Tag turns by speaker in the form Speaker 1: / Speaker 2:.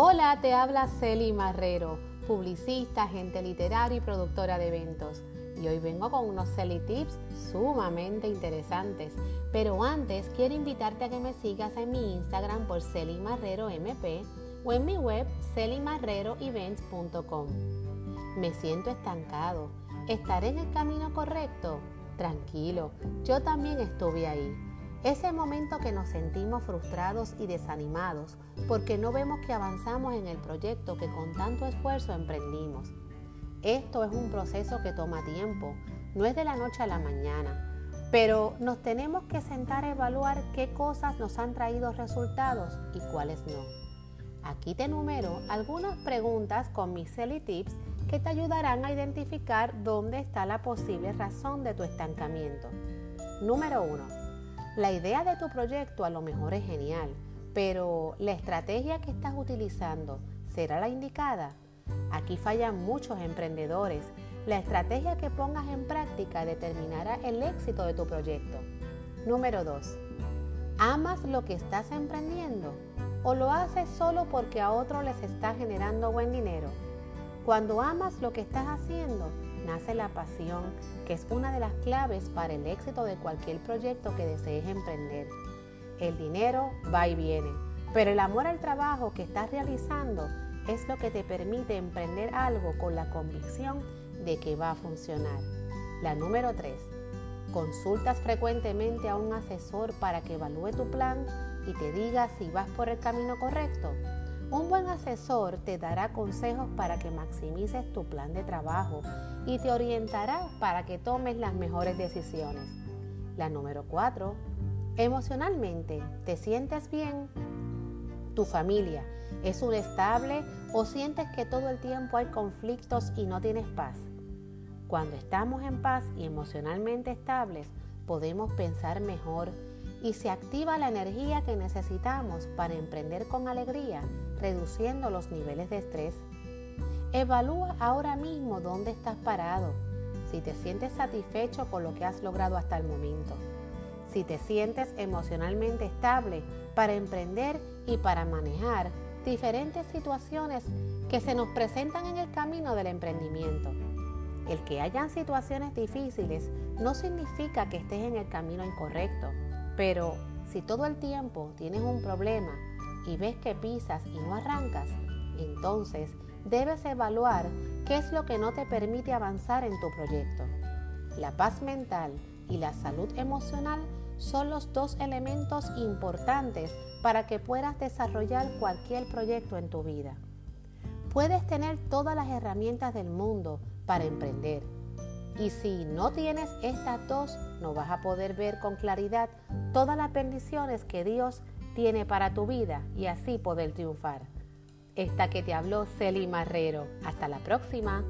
Speaker 1: Hola, te habla Celi Marrero, publicista, agente literario y productora de eventos. Y hoy vengo con unos Celi Tips sumamente interesantes. Pero antes quiero invitarte a que me sigas en mi Instagram por Celi Marrero MP o en mi web celimarreroevents.com. Me siento estancado. ¿Estaré en el camino correcto? Tranquilo, yo también estuve ahí ese momento que nos sentimos frustrados y desanimados porque no vemos que avanzamos en el proyecto que con tanto esfuerzo emprendimos. Esto es un proceso que toma tiempo, no es de la noche a la mañana, pero nos tenemos que sentar a evaluar qué cosas nos han traído resultados y cuáles no. Aquí te enumero algunas preguntas con mis Selly Tips que te ayudarán a identificar dónde está la posible razón de tu estancamiento. Número 1 la idea de tu proyecto a lo mejor es genial, pero la estrategia que estás utilizando será la indicada. Aquí fallan muchos emprendedores. La estrategia que pongas en práctica determinará el éxito de tu proyecto. Número 2. ¿Amas lo que estás emprendiendo o lo haces solo porque a otros les está generando buen dinero? Cuando amas lo que estás haciendo, nace la pasión, que es una de las claves para el éxito de cualquier proyecto que desees emprender. El dinero va y viene, pero el amor al trabajo que estás realizando es lo que te permite emprender algo con la convicción de que va a funcionar. La número 3. Consultas frecuentemente a un asesor para que evalúe tu plan y te diga si vas por el camino correcto. Un buen asesor te dará consejos para que maximices tu plan de trabajo y te orientará para que tomes las mejores decisiones. La número 4. Emocionalmente, ¿te sientes bien? ¿Tu familia es un estable o sientes que todo el tiempo hay conflictos y no tienes paz? Cuando estamos en paz y emocionalmente estables, podemos pensar mejor y se activa la energía que necesitamos para emprender con alegría, reduciendo los niveles de estrés. Evalúa ahora mismo dónde estás parado, si te sientes satisfecho con lo que has logrado hasta el momento, si te sientes emocionalmente estable para emprender y para manejar diferentes situaciones que se nos presentan en el camino del emprendimiento. El que hayan situaciones difíciles no significa que estés en el camino incorrecto pero si todo el tiempo tienes un problema y ves que pisas y no arrancas, entonces debes evaluar qué es lo que no te permite avanzar en tu proyecto. La paz mental y la salud emocional son los dos elementos importantes para que puedas desarrollar cualquier proyecto en tu vida. Puedes tener todas las herramientas del mundo para emprender, y si no tienes estas dos, no vas a poder ver con claridad todas las bendiciones que Dios tiene para tu vida y así poder triunfar. Esta que te habló Celi Marrero. Hasta la próxima.